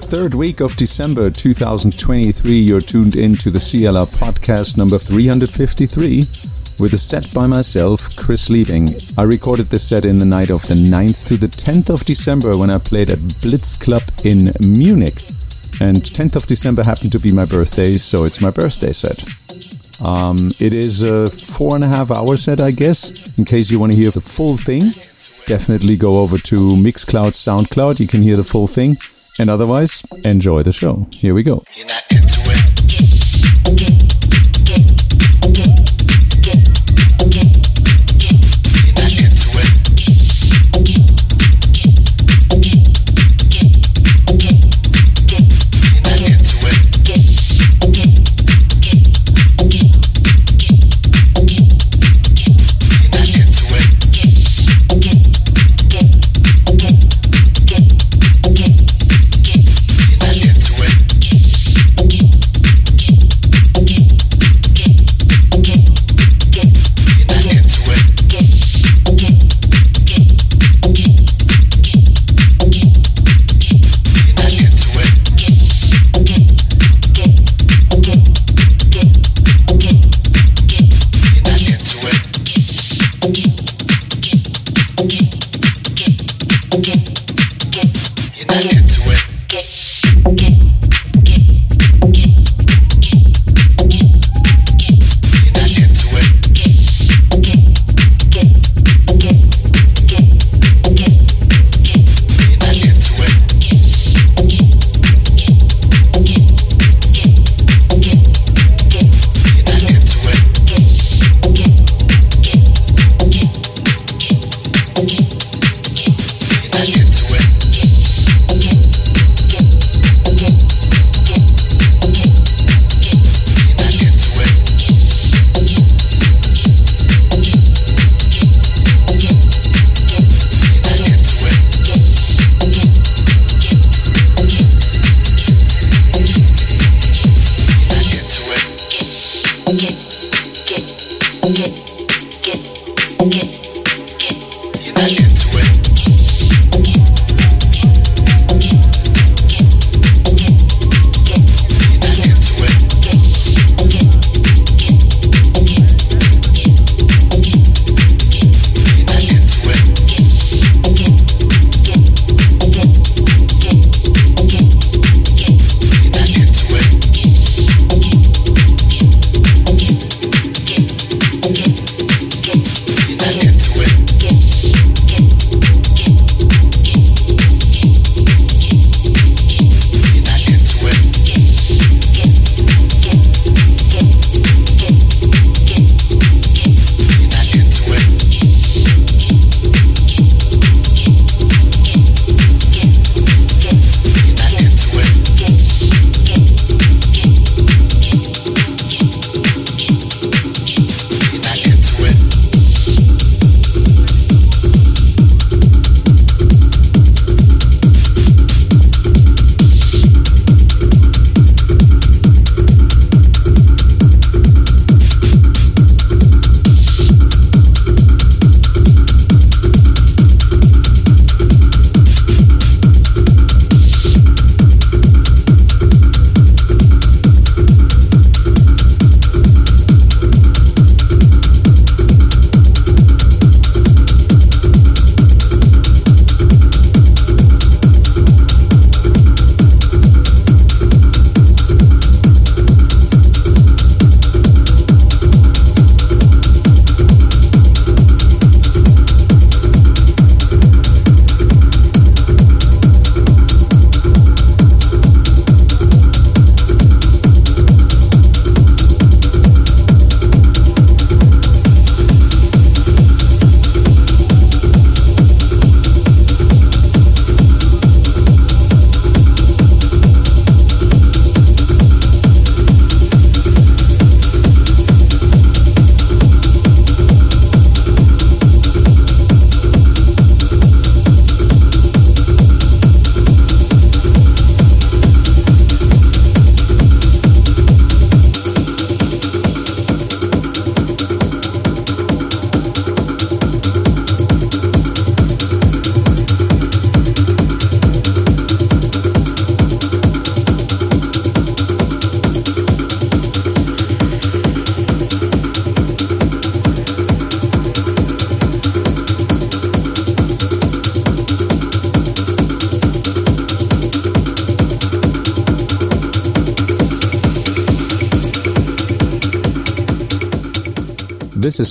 The third week of December 2023. You're tuned in to the CLR podcast number 353 with a set by myself, Chris Liebing. I recorded this set in the night of the 9th to the 10th of December when I played at Blitz Club in Munich. And 10th of December happened to be my birthday, so it's my birthday set. Um, it is a four and a half hour set, I guess. In case you want to hear the full thing, definitely go over to Mixcloud, Soundcloud. You can hear the full thing. And otherwise, enjoy the show. Here we go.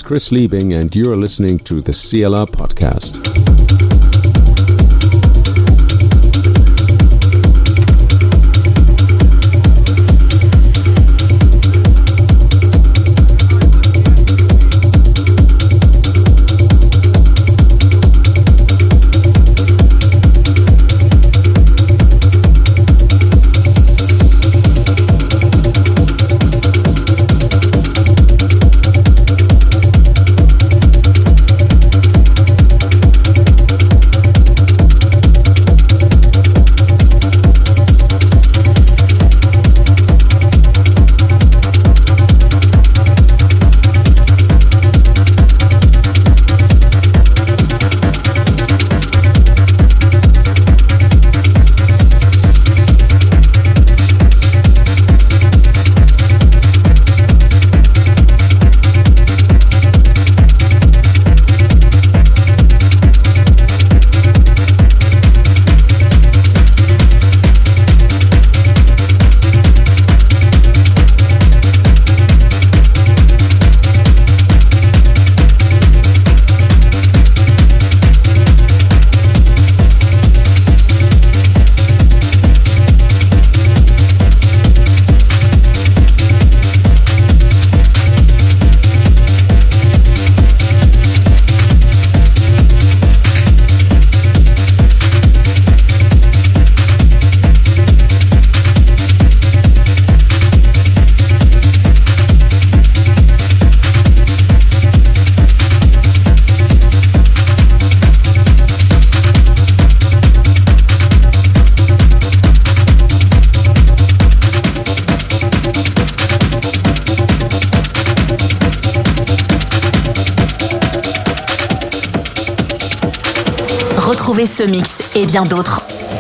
Chris Liebing, and you're listening to the CLR Podcast.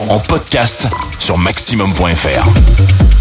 En podcast sur maximum.fr.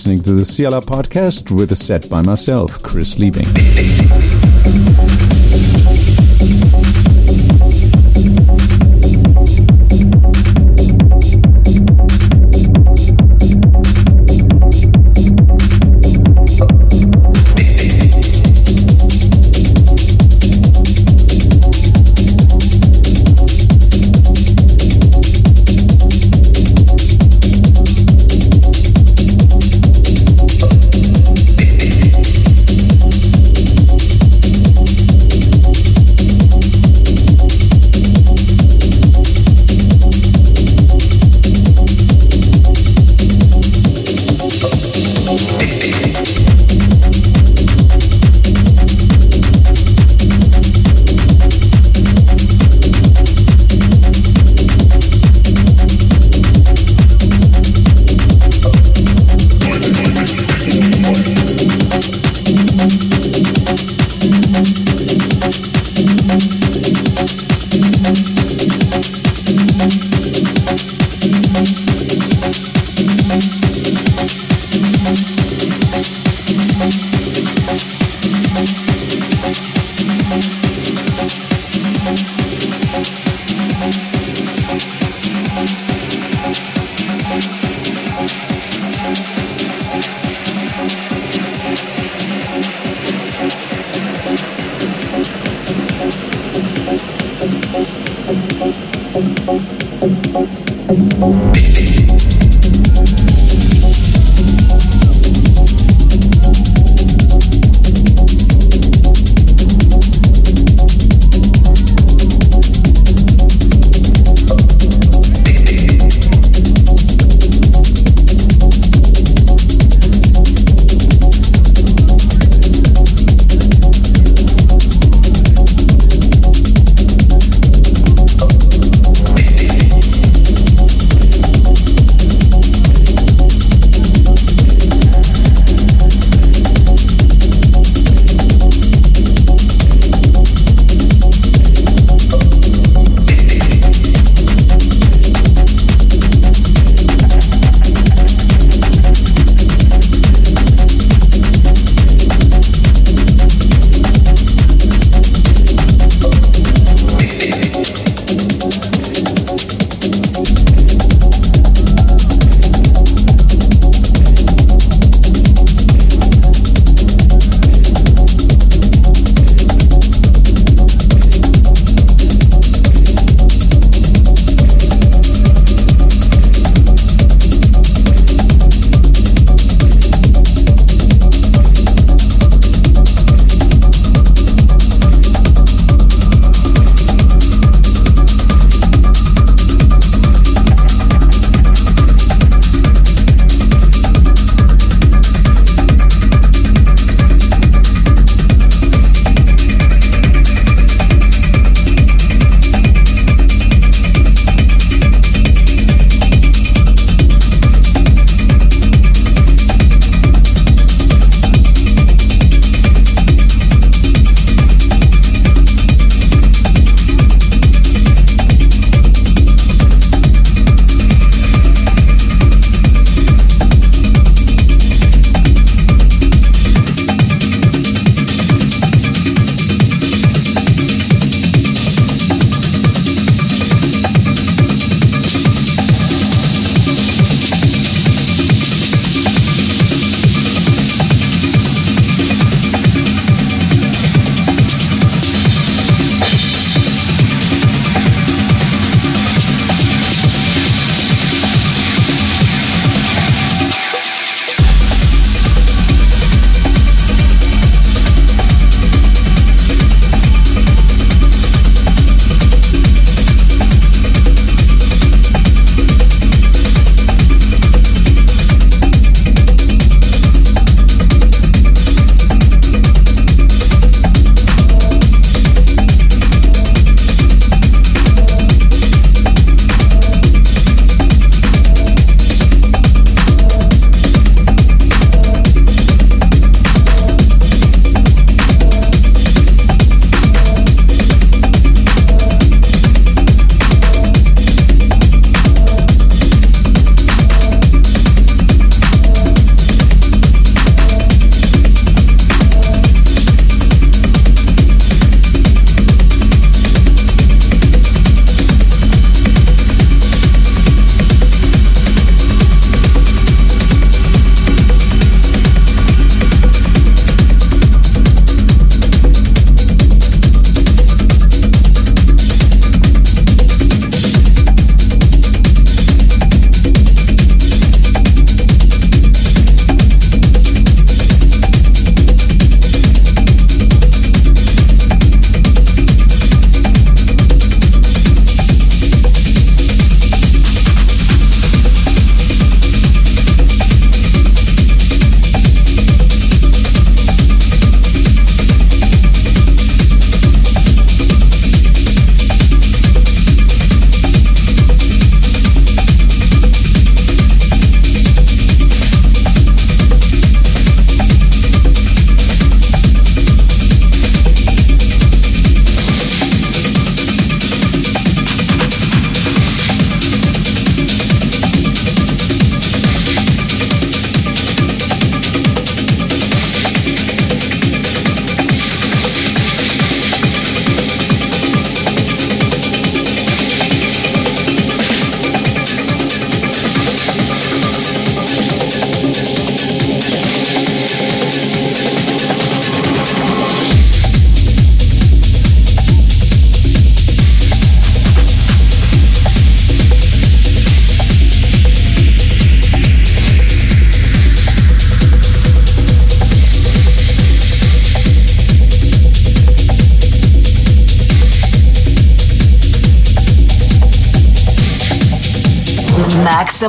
listening to the CLR podcast with a set by myself, Chris Liebing.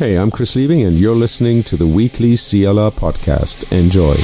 Hey, I'm Chris Liebing, and you're listening to the weekly CLR podcast. Enjoy.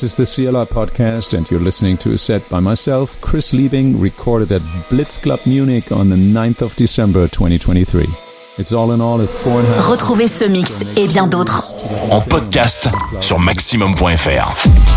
This is the CLR podcast, and you're listening to a set by myself, Chris Liebing, recorded at Blitz Club Munich on the 9th of December 2023. It's all in all a four and a half. Retrouvez ce mix et bien d'autres En podcast sur maxximum.fr.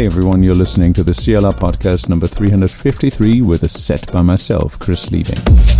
Hey everyone, you're listening to the CLR podcast number 353 with a set by myself, Chris Liebing.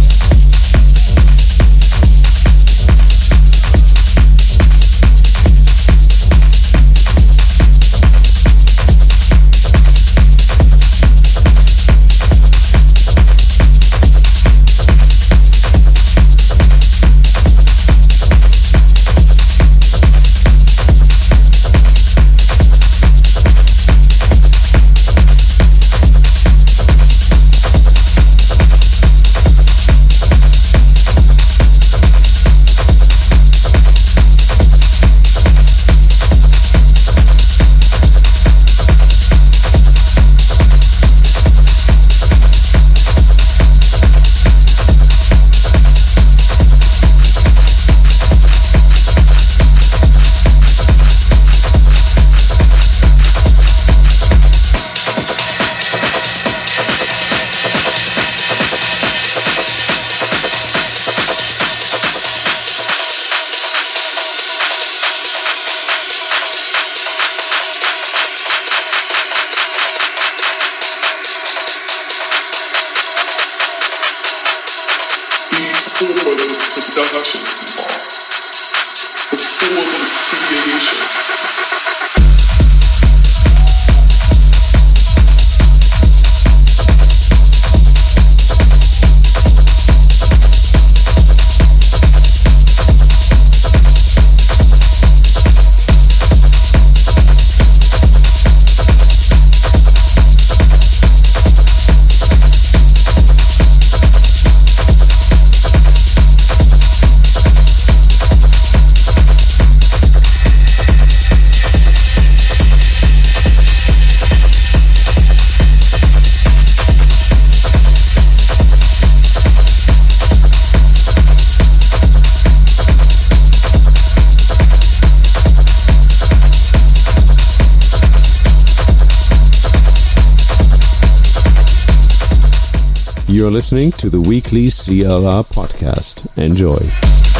You're listening to the weekly CLR podcast. Enjoy.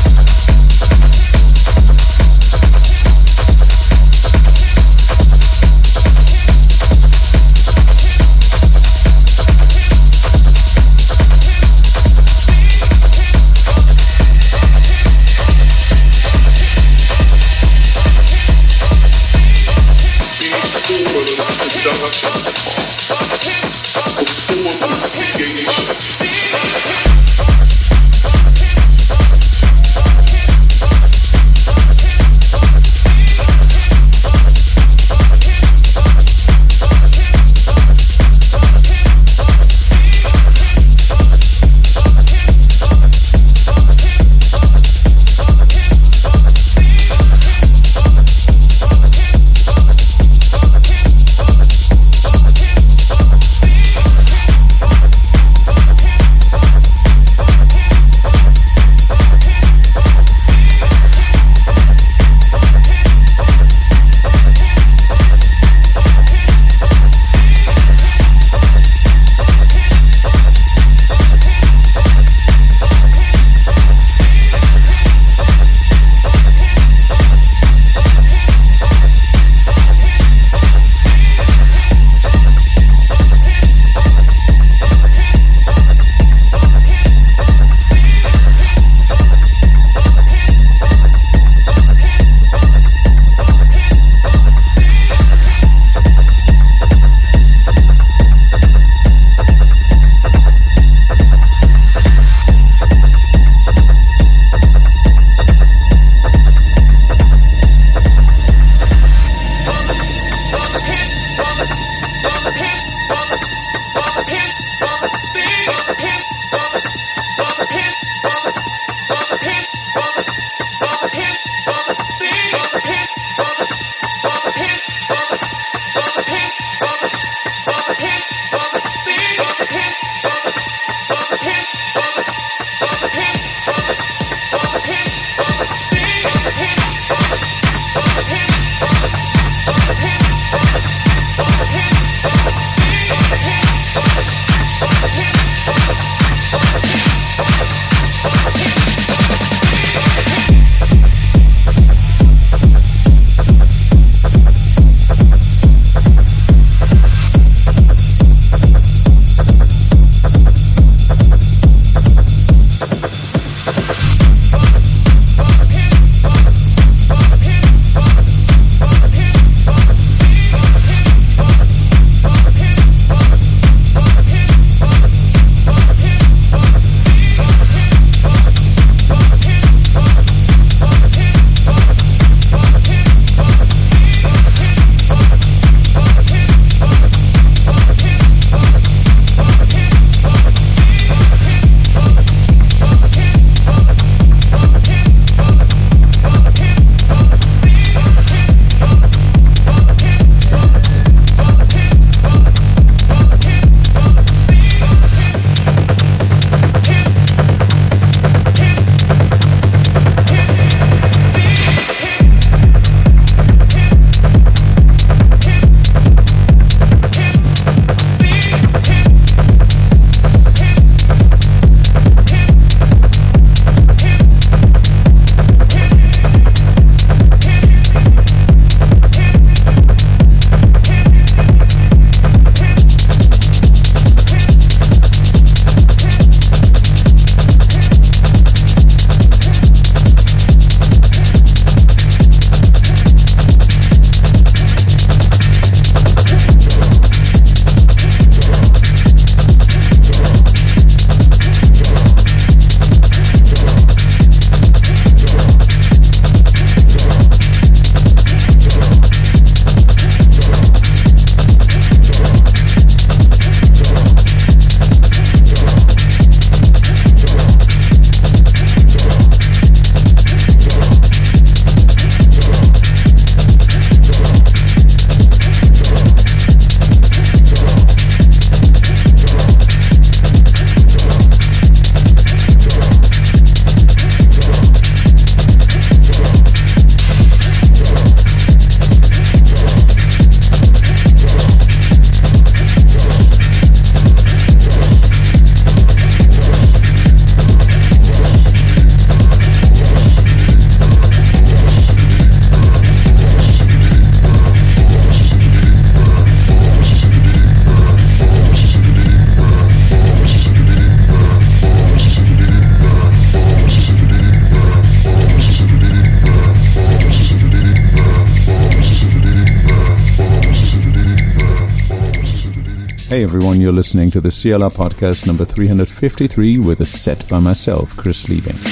Everyone, you're listening to the CLR podcast number 353 with a set by myself, Chris Liebing.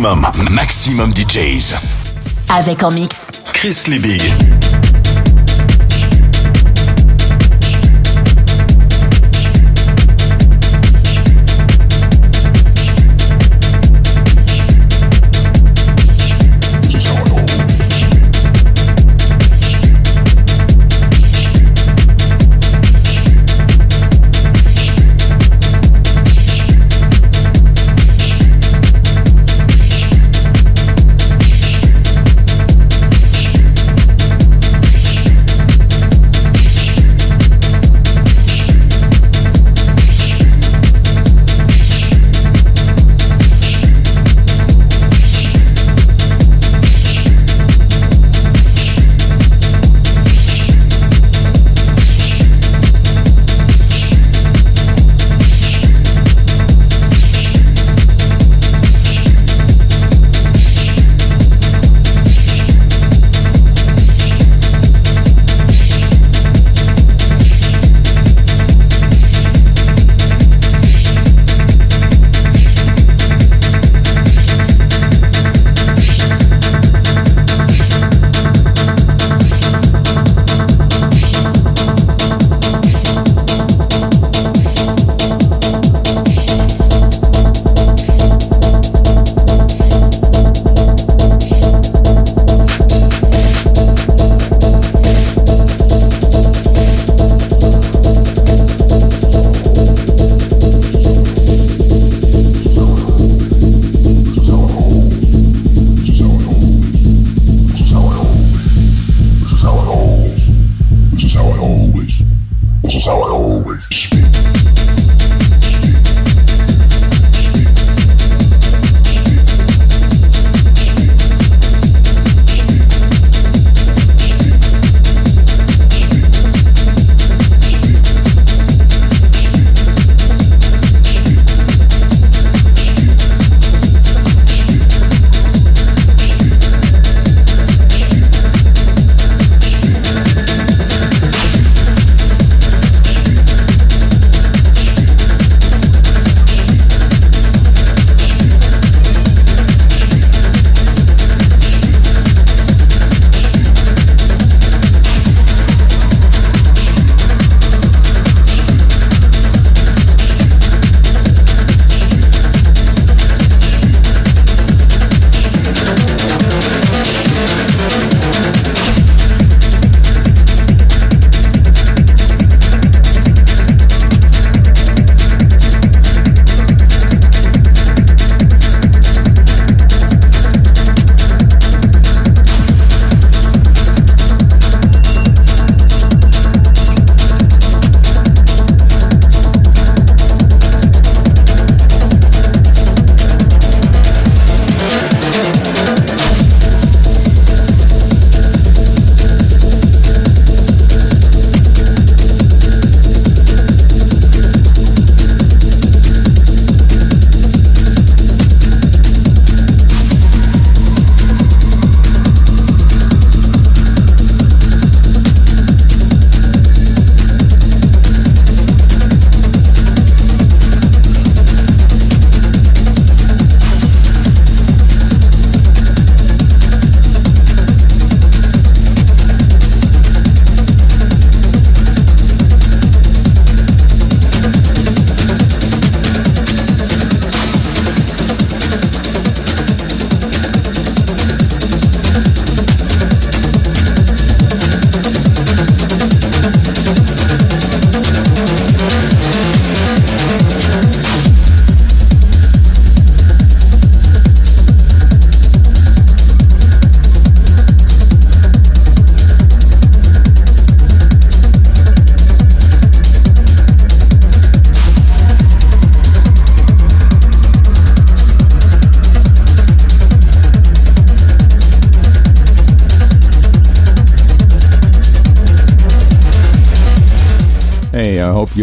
Maximum, maximum DJs. Avec en mix. Chris Liebig.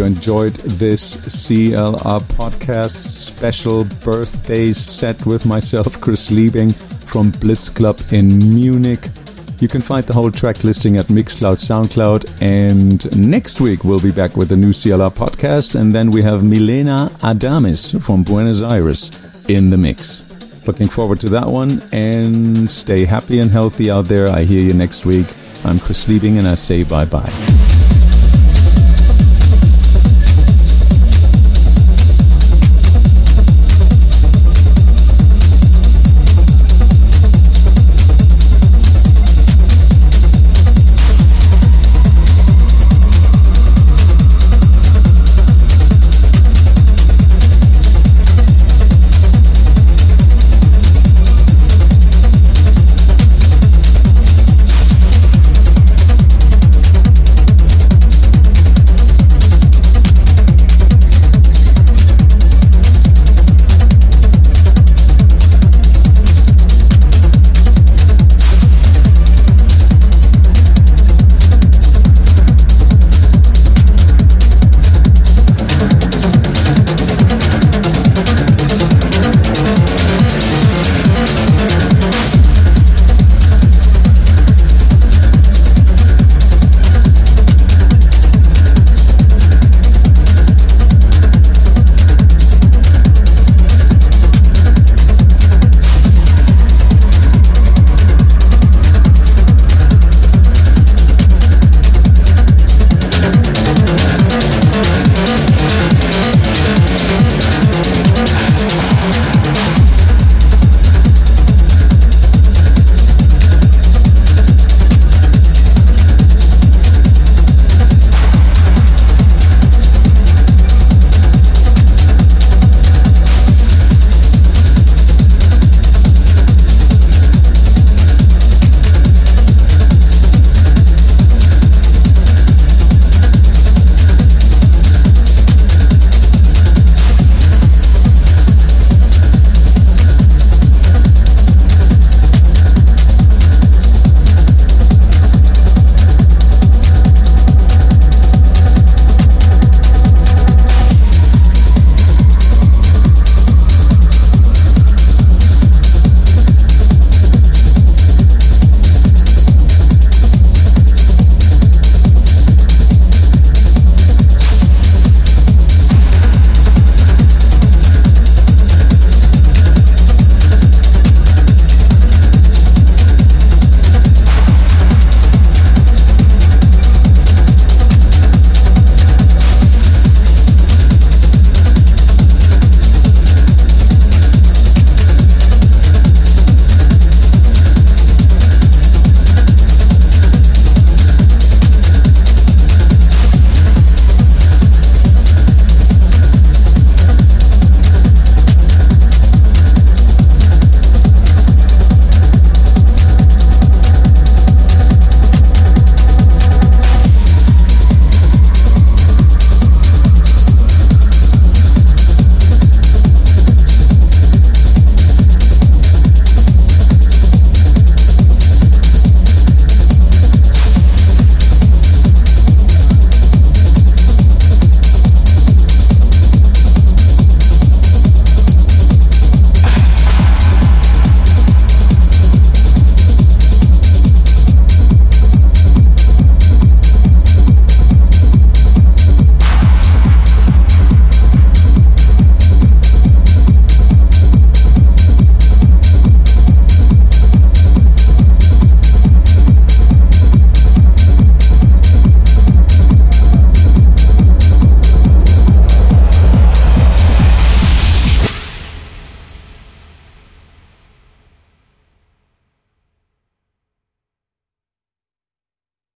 Enjoyed this CLR podcast special birthday set with myself, Chris Liebing from Blitz Club in Munich. You can find the whole track listing at Mixcloud, SoundCloud, and next week we'll be back with the new CLR podcast, and then we have Milena Adamis from Buenos Aires in the mix. Looking forward to that one, and stay happy and healthy out there. I hear you next week. I'm Chris Liebing, and I say bye bye.